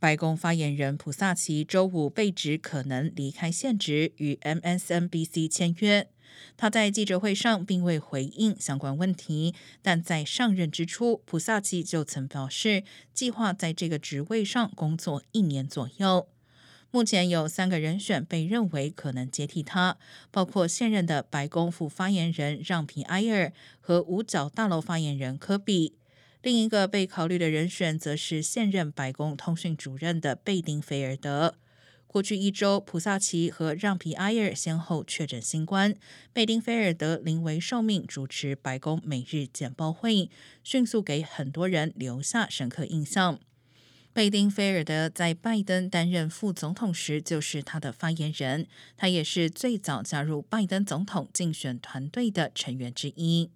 白宫发言人普萨奇周五被指可能离开现职，与 MSNBC 签约。他在记者会上并未回应相关问题，但在上任之初，普萨奇就曾表示计划在这个职位上工作一年左右。目前有三个人选被认为可能接替他，包括现任的白宫副发言人让皮埃尔和五角大楼发言人科比。另一个被考虑的人选则是现任白宫通讯主任的贝丁菲尔德。过去一周，普萨奇和让皮埃尔先后确诊新冠，贝丁菲尔德临危受命主持白宫每日简报会，迅速给很多人留下深刻印象。贝丁菲尔德在拜登担任副总统时就是他的发言人，他也是最早加入拜登总统竞选团队的成员之一。